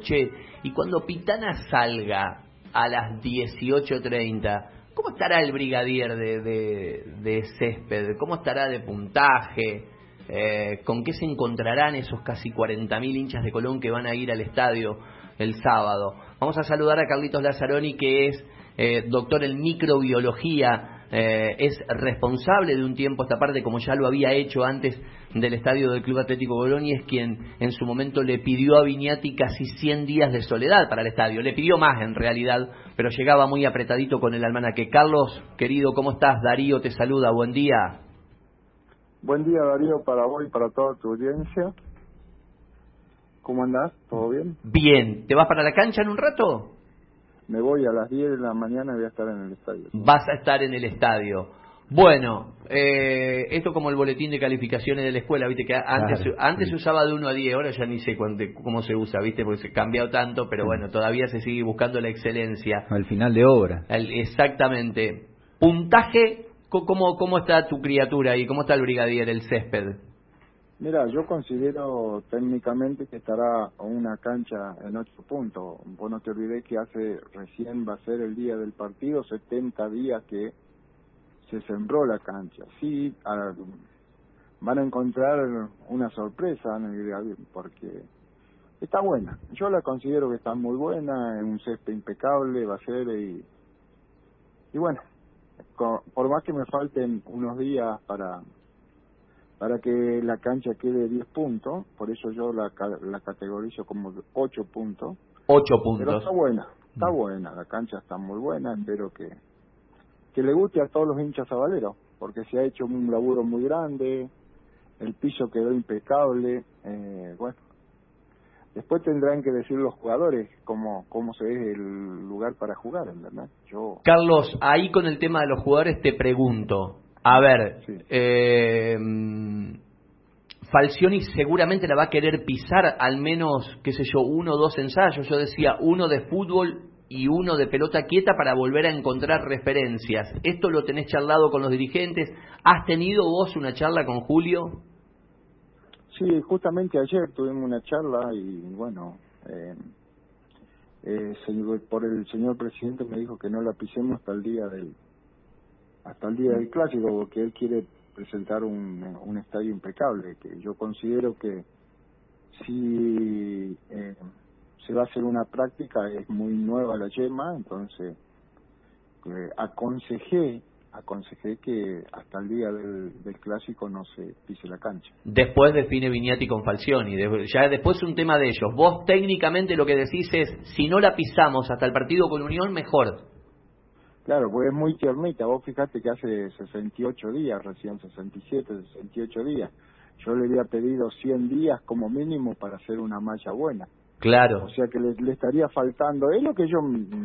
Che, y cuando Pitana salga a las 18.30, ¿cómo estará el brigadier de, de, de césped? ¿Cómo estará de puntaje? Eh, ¿Con qué se encontrarán esos casi 40.000 hinchas de Colón que van a ir al estadio el sábado? Vamos a saludar a Carlitos Lazzaroni, que es eh, doctor en microbiología eh, es responsable de un tiempo esta parte, como ya lo había hecho antes del estadio del Club Atlético Bolón, y es quien en su momento le pidió a Viñati casi 100 días de soledad para el estadio. Le pidió más en realidad, pero llegaba muy apretadito con el almanaque. Carlos, querido, ¿cómo estás? Darío te saluda, buen día. Buen día Darío para vos y para toda tu audiencia. ¿Cómo andás? ¿Todo bien? Bien. ¿Te vas para la cancha en un rato? Me voy a las 10 de la mañana y voy a estar en el estadio. Vas a estar en el estadio. Bueno, eh, esto como el boletín de calificaciones de la escuela, viste que antes antes se usaba de 1 a 10, ahora ya ni sé cómo se usa, viste, porque se ha cambiado tanto, pero bueno, todavía se sigue buscando la excelencia. Al final de obra. exactamente. Puntaje, ¿cómo, ¿cómo está tu criatura y cómo está el brigadier, el césped? Mira, yo considero técnicamente que estará una cancha en ocho puntos. Vos no te olvides que hace recién va a ser el día del partido, 70 días que se sembró la cancha. Sí, van a encontrar una sorpresa porque está buena. Yo la considero que está muy buena, es un césped impecable, va a ser y, y bueno, por más que me falten unos días para para que la cancha quede 10 puntos, por eso yo la, la categorizo como 8 puntos. 8 puntos. Pero está buena, está mm. buena, la cancha está muy buena, espero que, que le guste a todos los hinchas sabaleros, porque se ha hecho un laburo muy grande, el piso quedó impecable, eh, bueno, después tendrán que decir los jugadores cómo, cómo se ve el lugar para jugar, ¿verdad? Yo... Carlos, ahí con el tema de los jugadores te pregunto, a ver, eh, Falcioni seguramente la va a querer pisar al menos, qué sé yo, uno o dos ensayos. Yo decía uno de fútbol y uno de pelota quieta para volver a encontrar referencias. ¿Esto lo tenés charlado con los dirigentes? ¿Has tenido vos una charla con Julio? Sí, justamente ayer tuvimos una charla y bueno, eh, eh, por el señor presidente me dijo que no la pisemos hasta el día del, hasta el día del clásico, porque él quiere presentar un, un estadio impecable, que yo considero que si eh, se va a hacer una práctica, es muy nueva la yema, entonces eh, aconsejé aconsejé que hasta el día del, clásico no se pise la cancha. Después define Viñati con Falcioni, ya después es un tema de ellos. Vos técnicamente lo que decís es, si no la pisamos hasta el partido con Unión, mejor. Claro, pues es muy tiernita. Vos fijate que hace 68 días, recién 67, 68 días. Yo le había pedido 100 días como mínimo para hacer una malla buena. Claro. O sea que le, estaría faltando. Es lo que yo.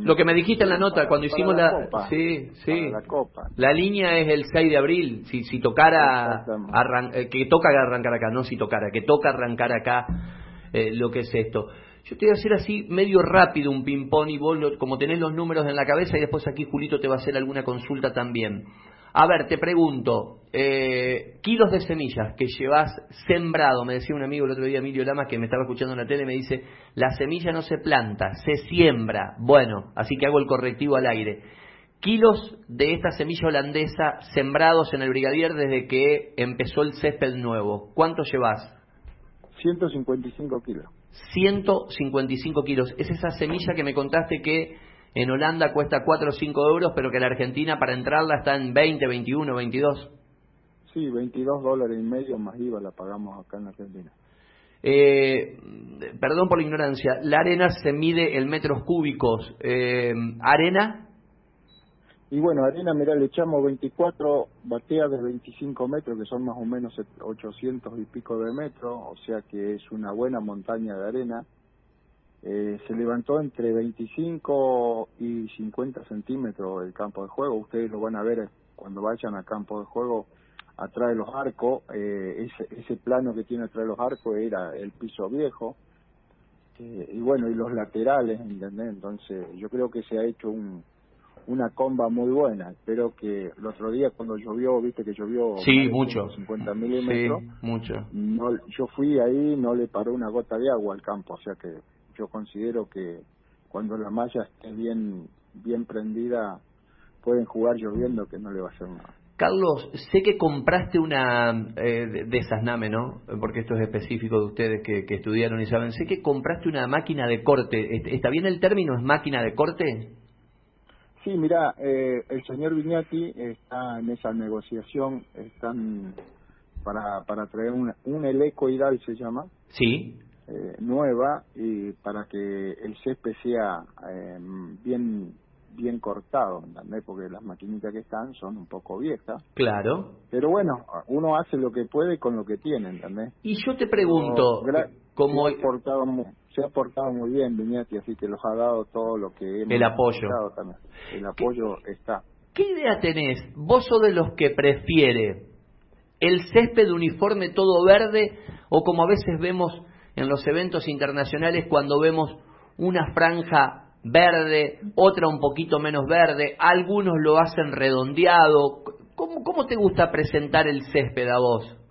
Lo que me dijiste en la nota cuando hicimos la. Copa, sí, sí. La Copa. La línea es el 6 de abril. Si, si tocara. Eh, que toca arrancar acá, no si tocara, que toca arrancar acá eh, lo que es esto. Yo te voy a hacer así medio rápido un ping-pong y vos, como tenés los números en la cabeza, y después aquí Julito te va a hacer alguna consulta también. A ver, te pregunto, eh, kilos de semillas que llevas sembrado, me decía un amigo el otro día, Emilio Lamas, que me estaba escuchando en la tele, me dice, la semilla no se planta, se siembra. Bueno, así que hago el correctivo al aire. Kilos de esta semilla holandesa sembrados en el Brigadier desde que empezó el césped nuevo. ¿Cuánto llevas? 155 kilos. 155 kilos. Es esa semilla que me contaste que en Holanda cuesta 4 o 5 euros, pero que en la Argentina para entrarla está en 20, 21, 22. Sí, 22 dólares y medio más IVA la pagamos acá en Argentina. Eh, perdón por la ignorancia, la arena se mide en metros cúbicos. Eh, ¿Arena? Y bueno, arena, mira, le echamos 24 bateas de 25 metros, que son más o menos 800 y pico de metros, o sea que es una buena montaña de arena. Eh, se levantó entre 25 y 50 centímetros el campo de juego. Ustedes lo van a ver cuando vayan al campo de juego atrás de los arcos. Eh, ese, ese plano que tiene atrás de los arcos era el piso viejo. Eh, y bueno, y los laterales, ¿entendés? Entonces yo creo que se ha hecho un una comba muy buena. Espero que el otro día cuando llovió, viste que llovió sí, mucho. 50 milímetros. Sí, mucho. No, yo fui ahí, no le paró una gota de agua al campo, o sea que yo considero que cuando la malla esté bien bien prendida pueden jugar lloviendo que no le va a hacer nada. Carlos, sé que compraste una eh, de esas NAME, ¿no? Porque esto es específico de ustedes que, que, estudiaron y saben. Sé que compraste una máquina de corte. ¿Está bien el término? ¿Es máquina de corte? Sí, mira, eh, el señor Viñati está en esa negociación, están para, para traer una, un helecoidal, se llama. Sí. Eh, nueva y para que el césped sea eh, bien bien cortado, ¿entendés? Porque las maquinitas que están son un poco viejas. Claro. Pero bueno, uno hace lo que puede con lo que tiene, ¿entendés? Y yo te pregunto, ¿cómo se ha portado muy, se ha portado muy bien Viñati, así que los ha dado todo lo que hemos El apoyo. También. El apoyo está. ¿Qué idea tenés? ¿Vos sos de los que prefiere el césped uniforme todo verde o como a veces vemos en los eventos internacionales cuando vemos una franja verde, otra un poquito menos verde, algunos lo hacen redondeado. ¿Cómo, cómo te gusta presentar el césped a vos?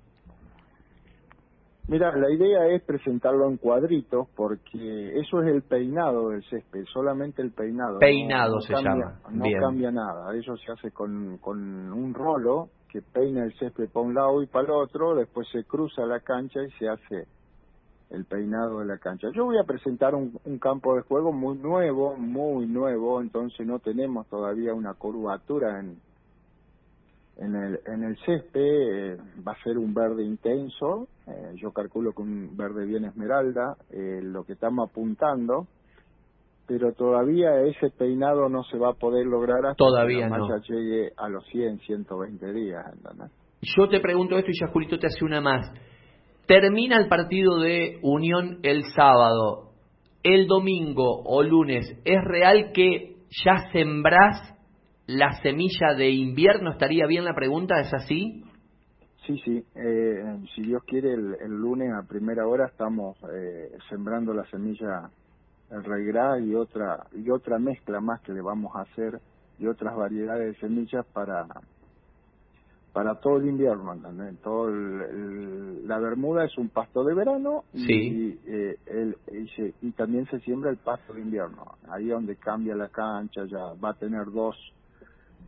Mira, la idea es presentarlo en cuadritos porque eso es el peinado del césped, solamente el peinado. Peinado se llama. No cambia nada, eso se hace con, con un rolo que peina el césped para un lado y para el otro, después se cruza la cancha y se hace el peinado de la cancha. Yo voy a presentar un, campo de juego muy nuevo, muy nuevo, entonces no tenemos todavía una curvatura en, en el, en el césped, eh, va a ser un verde intenso, eh, yo calculo que un verde bien esmeralda, eh, lo que estamos apuntando, pero todavía ese peinado no se va a poder lograr hasta todavía que la no. llegue a los 100, 120 días. Yo te pregunto esto y ya Julito te hace una más. Termina el partido de Unión el sábado. El domingo o lunes, ¿es real que ya sembrás la semilla de invierno? ¿Estaría bien la pregunta? ¿Es así? Sí, sí. Eh, si Dios quiere, el, lunes a primera hora estamos eh, sembrando la semilla el regrá y otra y otra mezcla más que le vamos a hacer y otras variedades de semillas para para todo el invierno, ¿entendés? Todo la bermuda es un pasto de verano y, eh, el, y, también se siembra el pasto de invierno. Ahí donde cambia la cancha ya va a tener dos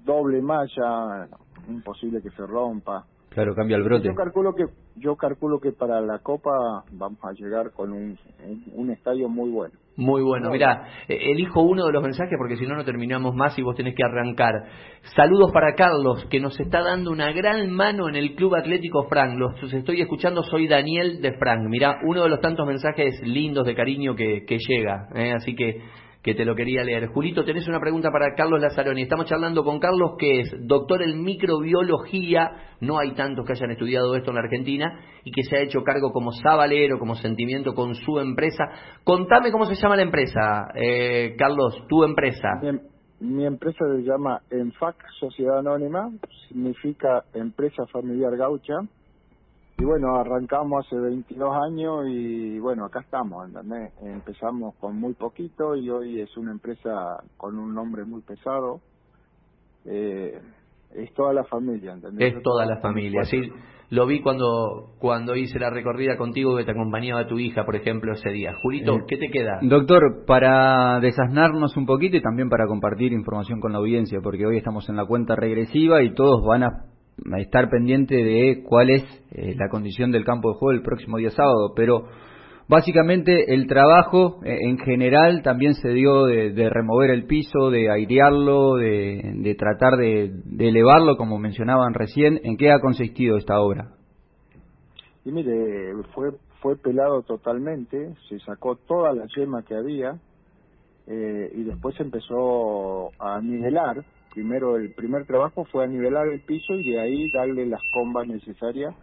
doble malla, imposible que se rompa. Claro, cambia el brote. Yo calculo que yo calculo que para la Copa vamos a llegar con un, un, estadio muy bueno. Muy bueno. Mira, eh, elijo uno de los mensajes porque si no, no terminamos más y vos tenés que arrancar. Saludos para Carlos, que nos está dando una gran mano en el Club Atlético Frank. Los estoy escuchando, soy Daniel de Frank. Mira, uno de los tantos mensajes lindos de cariño que, que llega. ¿eh? Así que que te lo quería leer. Julito, tenés una pregunta para Carlos Lazzaroni. Estamos charlando con Carlos, que es doctor en microbiología, no hay tantos que hayan estudiado esto en la Argentina, y que se ha hecho cargo como sabalero, como sentimiento con su empresa. Contame cómo se llama la empresa, eh, Carlos, tu empresa. Mi, empresa se llama ENFAC, Sociedad Anónima, significa Empresa Familiar Gaucha y bueno, arrancamos hace 22 años y bueno, acá estamos, ¿entendés? Empezamos con muy poquito y hoy es una empresa con un nombre muy pesado. Eh, es toda la familia, ¿entendés? Es toda la familia, sí. Lo vi cuando cuando hice la recorrida contigo que te acompañaba tu hija, por ejemplo, ese día. Julito, eh, ¿qué te queda? Doctor, para desasnarnos un poquito y también para compartir información con la audiencia, porque hoy estamos en la cuenta regresiva y todos van a estar pendiente de cuál es eh, la condición del campo de juego el próximo día sábado, pero básicamente el trabajo eh, en general también se dio de, remover el piso, de airearlo, de, tratar de, elevarlo, como mencionaban recién. ¿En qué ha consistido esta obra? Y mire, fue fue pelado totalmente, se sacó toda la yema que había eh, y después empezó a nivelar primero el primer trabajo fue a nivelar el piso y de ahí darle las combas necesarias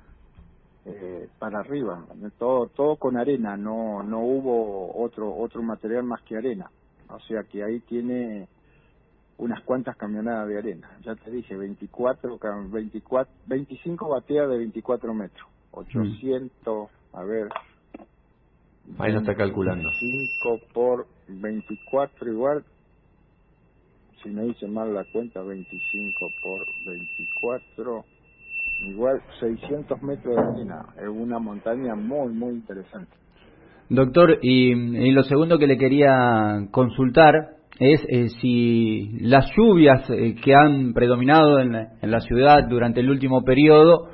eh, para arriba. Todo todo con arena no no hubo otro otro material más que arena. O sea que ahí tiene unas cuantas camionadas de arena. Ya te dije 24 24 25 bateas de 24 metros. 800 a ver. Ahí lo está calculando. 5 por 24 igual si me hice mal la cuenta, 25 por 24, igual 600 metros de arena. Es una montaña muy, muy interesante. Doctor, y, lo segundo que le quería consultar es eh, si las lluvias eh, que han predominado en, en, la ciudad durante el último periodo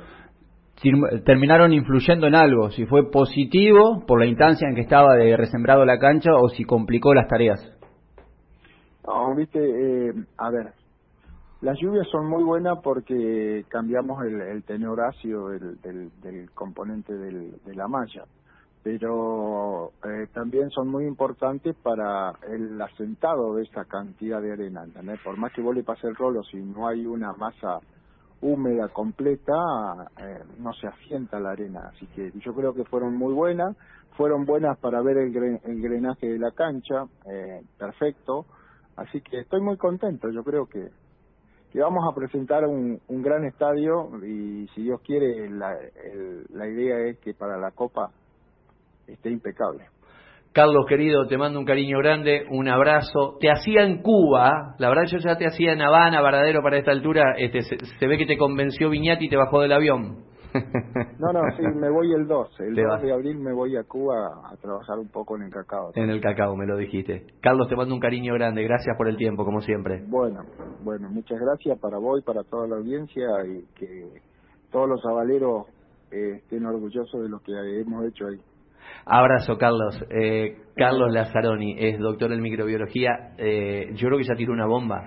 terminaron influyendo en algo, si fue positivo por la instancia en que estaba de resembrado la cancha o si complicó las tareas. Viste, eh, a ver, las lluvias son muy buenas porque cambiamos el, el tenor ácido del, del, componente del, de la malla, pero eh, también son muy importantes para el asentado de esa cantidad de arena. Por más que vos le pases el rolo, si no hay una masa húmeda completa, eh, no se asienta la arena. Así que yo creo que fueron muy buenas, fueron buenas para ver el, el grenaje de la cancha, eh, perfecto. Así que estoy muy contento, yo creo que, que vamos a presentar un, un gran estadio y si Dios quiere la, la idea es que para la Copa esté impecable. Carlos, querido, te mando un cariño grande, un abrazo. Te hacía en Cuba, la verdad yo ya te hacía en Habana, Varadero para esta altura. Este, se, ve que te convenció Viñati y te bajó del avión. No, no, sí, me voy el 12. El 2 de abril me voy a Cuba a trabajar un poco en el cacao. En el cacao, me lo dijiste. Carlos, te mando un cariño grande. Gracias por el tiempo, como siempre. Bueno, bueno, muchas gracias para vos y para toda la audiencia y que todos los avaleros eh, estén orgullosos de lo que hemos hecho ahí. Abrazo, Carlos. Eh, Carlos Lazzaroni es doctor en microbiología. Eh, yo creo que ya tiró una bomba.